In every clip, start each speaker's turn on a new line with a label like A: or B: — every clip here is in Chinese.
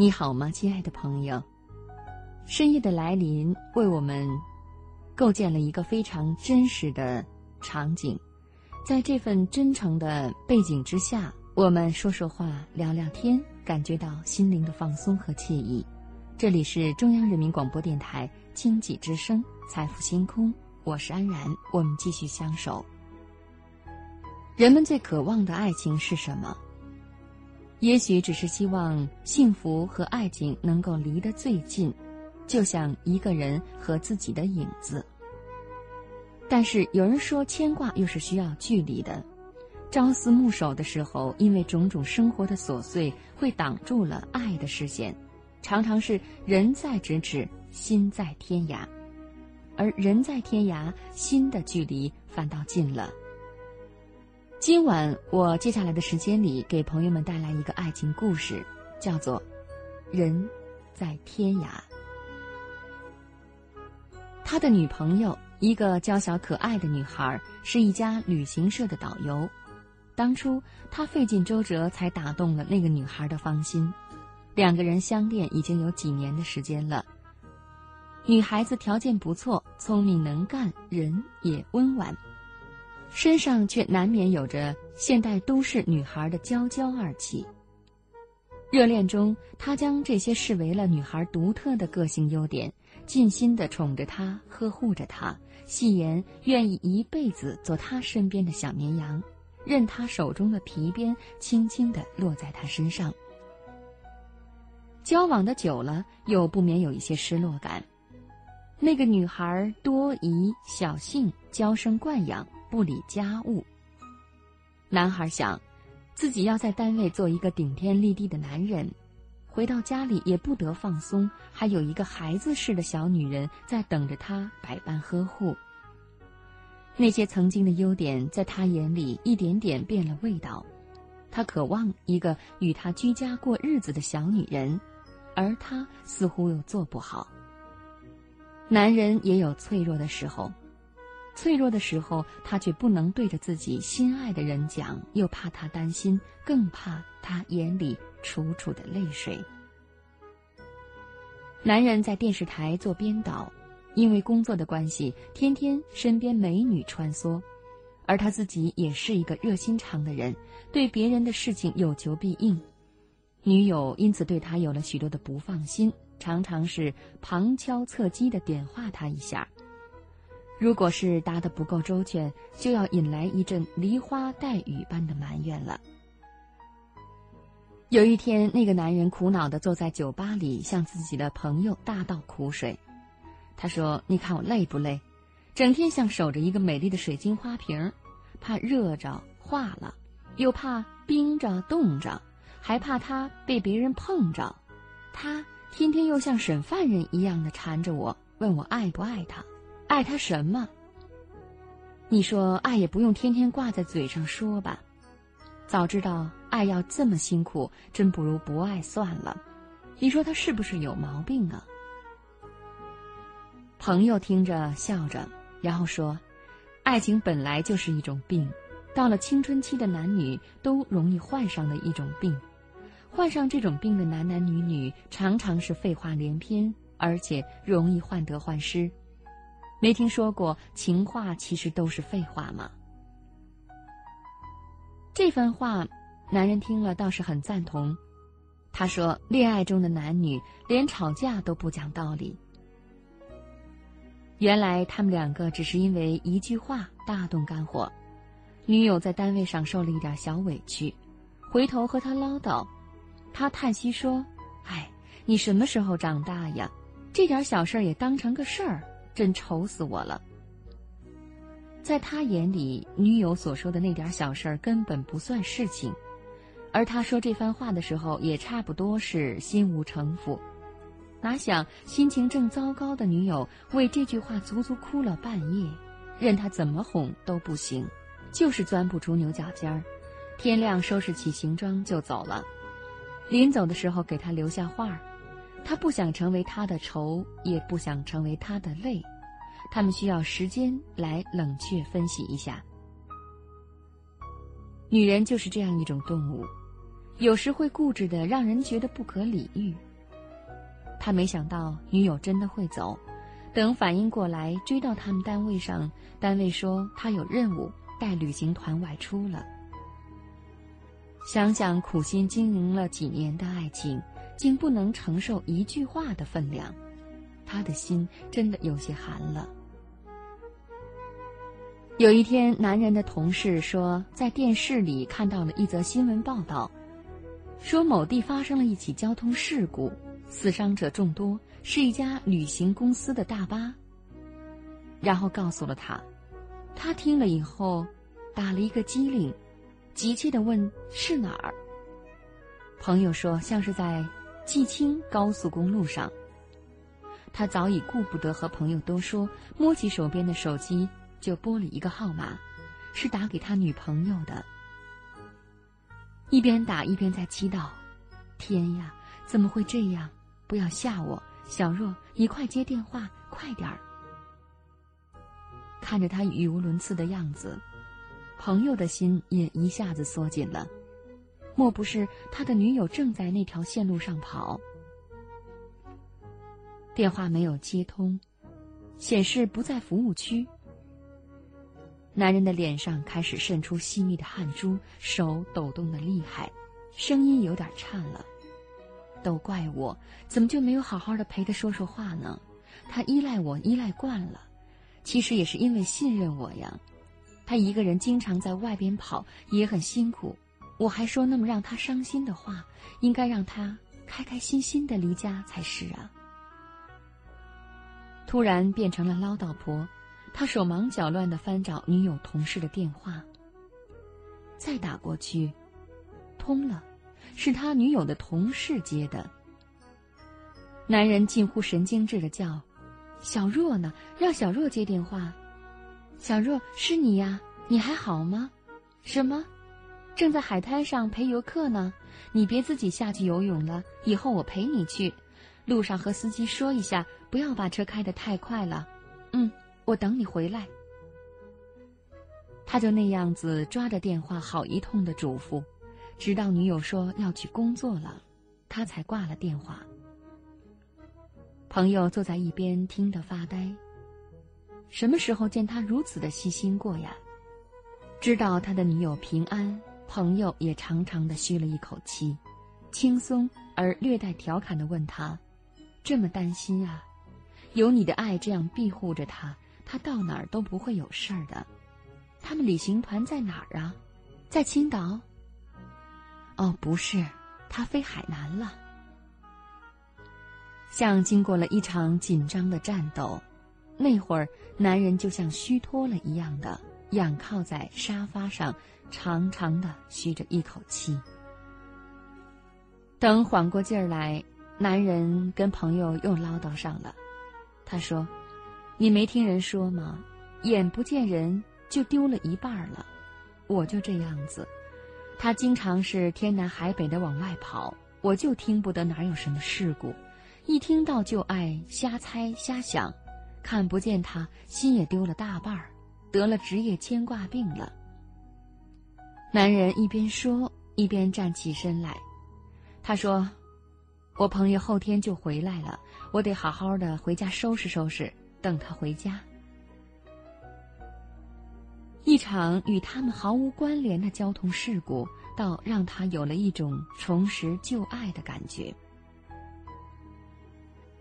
A: 你好吗，亲爱的朋友？深夜的来临为我们构建了一个非常真实的场景，在这份真诚的背景之下，我们说说话、聊聊天，感觉到心灵的放松和惬意。这里是中央人民广播电台经济之声《财富星空》，我是安然，我们继续相守。人们最渴望的爱情是什么？也许只是希望幸福和爱情能够离得最近，就像一个人和自己的影子。但是有人说，牵挂又是需要距离的。朝思暮守的时候，因为种种生活的琐碎，会挡住了爱的视线。常常是人在咫尺，心在天涯，而人在天涯，心的距离反倒近了。今晚我接下来的时间里，给朋友们带来一个爱情故事，叫做《人在天涯》。他的女朋友，一个娇小可爱的女孩，是一家旅行社的导游。当初他费尽周折才打动了那个女孩的芳心，两个人相恋已经有几年的时间了。女孩子条件不错，聪明能干，人也温婉。身上却难免有着现代都市女孩的娇娇二气。热恋中，他将这些视为了女孩独特的个性优点，尽心的宠着她，呵护着她，戏言愿意一辈子做她身边的小绵羊，任她手中的皮鞭轻轻的落在她身上。交往的久了，又不免有一些失落感。那个女孩多疑、小性、娇生惯养。不理家务。男孩想，自己要在单位做一个顶天立地的男人，回到家里也不得放松，还有一个孩子似的小女人在等着他百般呵护。那些曾经的优点，在他眼里一点点变了味道。他渴望一个与他居家过日子的小女人，而他似乎又做不好。男人也有脆弱的时候。脆弱的时候，他却不能对着自己心爱的人讲，又怕他担心，更怕他眼里楚楚的泪水。男人在电视台做编导，因为工作的关系，天天身边美女穿梭，而他自己也是一个热心肠的人，对别人的事情有求必应。女友因此对他有了许多的不放心，常常是旁敲侧击的点化他一下。如果是答得不够周全，就要引来一阵梨花带雨般的埋怨了。有一天，那个男人苦恼地坐在酒吧里，向自己的朋友大倒苦水。他说：“你看我累不累？整天像守着一个美丽的水晶花瓶，怕热着化了，又怕冰着冻着，还怕它被别人碰着。他天天又像审犯人一样的缠着我，问我爱不爱他。”爱他什么？你说爱也不用天天挂在嘴上说吧。早知道爱要这么辛苦，真不如不爱算了。你说他是不是有毛病啊？朋友听着笑着，然后说：“爱情本来就是一种病，到了青春期的男女都容易患上的一种病。患上这种病的男男女女，常常是废话连篇，而且容易患得患失。”没听说过情话其实都是废话吗？这番话，男人听了倒是很赞同。他说：“恋爱中的男女连吵架都不讲道理。”原来他们两个只是因为一句话大动肝火。女友在单位上受了一点小委屈，回头和他唠叨，他叹息说：“哎，你什么时候长大呀？这点小事也当成个事儿。”真愁死我了。在他眼里，女友所说的那点小事儿根本不算事情，而他说这番话的时候，也差不多是心无城府。哪想心情正糟糕的女友为这句话足足哭了半夜，任他怎么哄都不行，就是钻不出牛角尖儿。天亮收拾起行装就走了，临走的时候给他留下话儿。他不想成为他的愁，也不想成为他的泪，他们需要时间来冷却分析一下。女人就是这样一种动物，有时会固执的让人觉得不可理喻，他没想到女友真的会走，等反应过来，追到他们单位上，单位说他有任务，带旅行团外出了。想想苦心经营了几年的爱情，竟不能承受一句话的分量，他的心真的有些寒了。有一天，男人的同事说，在电视里看到了一则新闻报道，说某地发生了一起交通事故，死伤者众多，是一家旅行公司的大巴。然后告诉了他，他听了以后，打了一个激灵，急切的问是哪儿。朋友说，像是在济青高速公路上。他早已顾不得和朋友多说，摸起手边的手机。就拨了一个号码，是打给他女朋友的。一边打一边在祈祷：“天呀，怎么会这样？不要吓我，小若，你快接电话，快点儿！”看着他语无伦次的样子，朋友的心也一下子缩紧了。莫不是他的女友正在那条线路上跑？电话没有接通，显示不在服务区。男人的脸上开始渗出细密的汗珠，手抖动的厉害，声音有点颤了。都怪我，怎么就没有好好的陪他说说话呢？他依赖我，依赖惯了，其实也是因为信任我呀。他一个人经常在外边跑，也很辛苦。我还说那么让他伤心的话，应该让他开开心心的离家才是啊。突然变成了唠叨婆。他手忙脚乱的翻找女友同事的电话，再打过去，通了，是他女友的同事接的。男人近乎神经质的叫：“小若呢？让小若接电话。”“小若，是你呀？你还好吗？”“什么？正在海滩上陪游客呢？你别自己下去游泳了，以后我陪你去。路上和司机说一下，不要把车开得太快了。”“嗯。”我等你回来。他就那样子抓着电话，好一通的嘱咐，直到女友说要去工作了，他才挂了电话。朋友坐在一边听得发呆。什么时候见他如此的细心过呀？知道他的女友平安，朋友也长长的吁了一口气，轻松而略带调侃的问他：“这么担心啊？有你的爱这样庇护着他。”他到哪儿都不会有事儿的。他们旅行团在哪儿啊？在青岛。哦，不是，他飞海南了。像经过了一场紧张的战斗，那会儿男人就像虚脱了一样的仰靠在沙发上，长长的吁着一口气。等缓过劲儿来，男人跟朋友又唠叨上了。他说。你没听人说吗？眼不见人就丢了一半了，我就这样子。他经常是天南海北的往外跑，我就听不得哪有什么事故，一听到就爱瞎猜瞎想，看不见他心也丢了大半儿，得了职业牵挂病了。男人一边说一边站起身来，他说：“我朋友后天就回来了，我得好好的回家收拾收拾。”等他回家，一场与他们毫无关联的交通事故，倒让他有了一种重拾旧爱的感觉。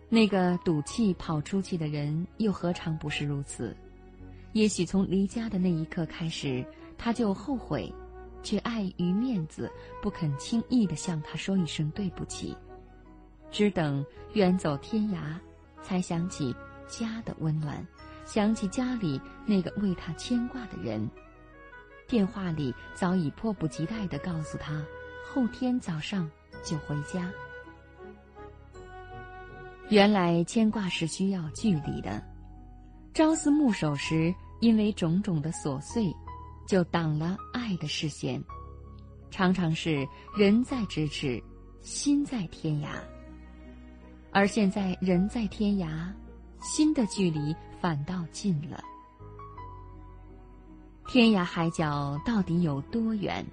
A: 那个赌气跑出去的人，又何尝不是如此？也许从离家的那一刻开始，他就后悔，却碍于面子，不肯轻易的向他说一声对不起，只等远走天涯，才想起。家的温暖，想起家里那个为他牵挂的人，电话里早已迫不及待地告诉他，后天早上就回家。原来牵挂是需要距离的，朝思暮守时，因为种种的琐碎，就挡了爱的视线，常常是人在咫尺，心在天涯。而现在人在天涯。心的距离反倒近了，天涯海角到底有多远？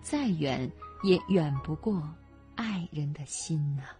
A: 再远也远不过爱人的心啊。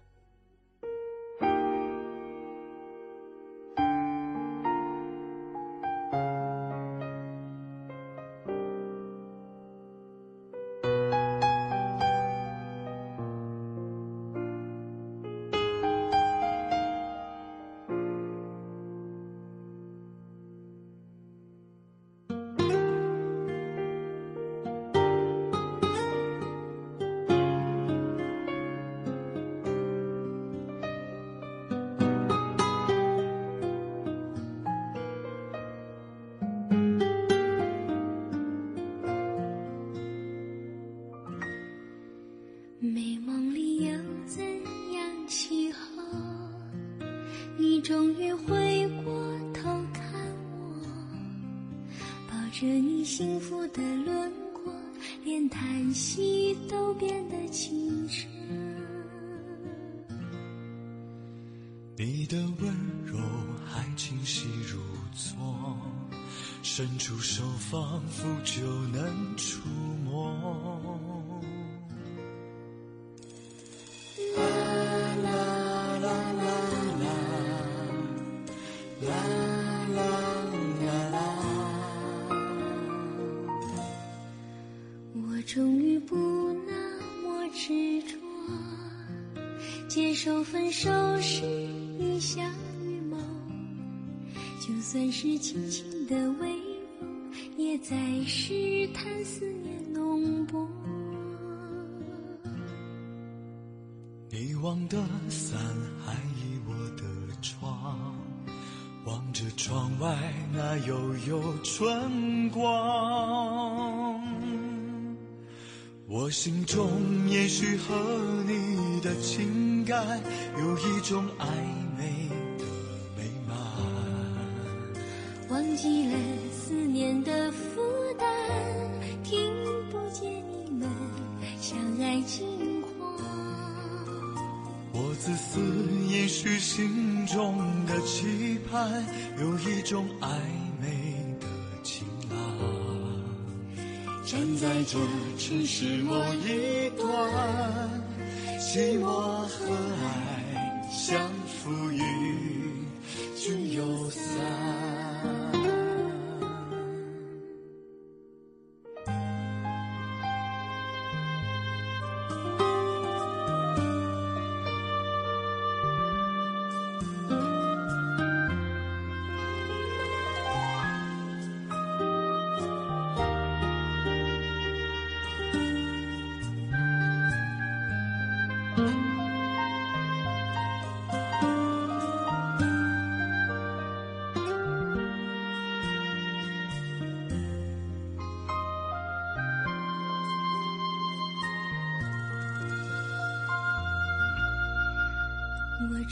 B: 的轮廓，连叹息都变得清澈。
C: 你的温柔还清晰如昨，伸出手仿佛就能触摸。
B: 终于不那么执着，接受分手是一夏雨梦，就算是轻轻的微风，也在试探思念浓薄。
C: 遗忘的伞还倚我的窗，望着窗外那悠悠春光。我心中也许和你的情感有一种暧昧的美满。
B: 忘记了思念的负担，听不见你们相爱情话。
C: 我自私，也许心中的期盼有一种暧昧站在这城市某一端，寂寞和爱相扶与君有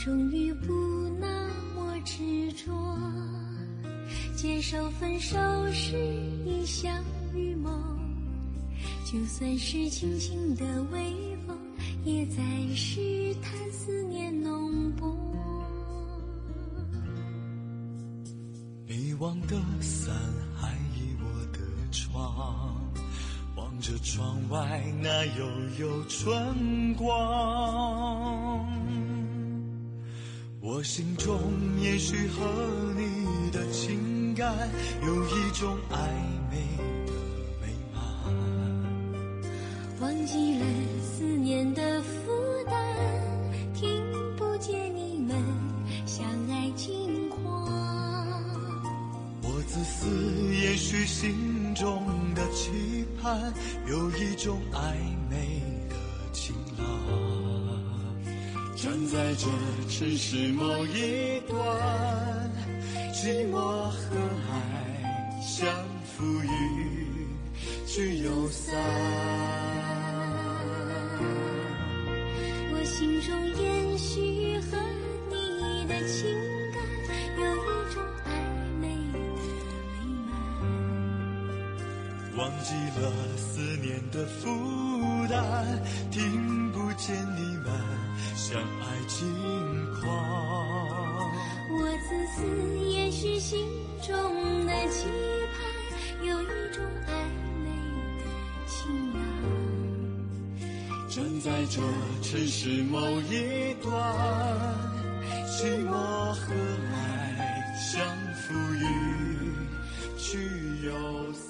B: 终于不那么执着，接受分手是一场预谋，就算是轻轻的微风，也在试探思念浓薄。
C: 遗忘的伞还倚我的窗，望着窗外那悠悠春光。我心中也许和你的情感有一种暧昧的美满。
B: 忘记了思念的负担，听不见你们相爱近况。
C: 我自私，也许心中的期盼有一种暧昧站在这城市某一端，寂寞和爱相扶与聚又散。
B: 我心中延续和你的情感有一种暧昧的美满。
C: 忘记了思念的负担，听不见你相爱轻狂。
B: 我自私，也许心中的期盼有一种暧昧的情郎。
C: 站在这城市某一端，寂寞和爱相扶与聚又散。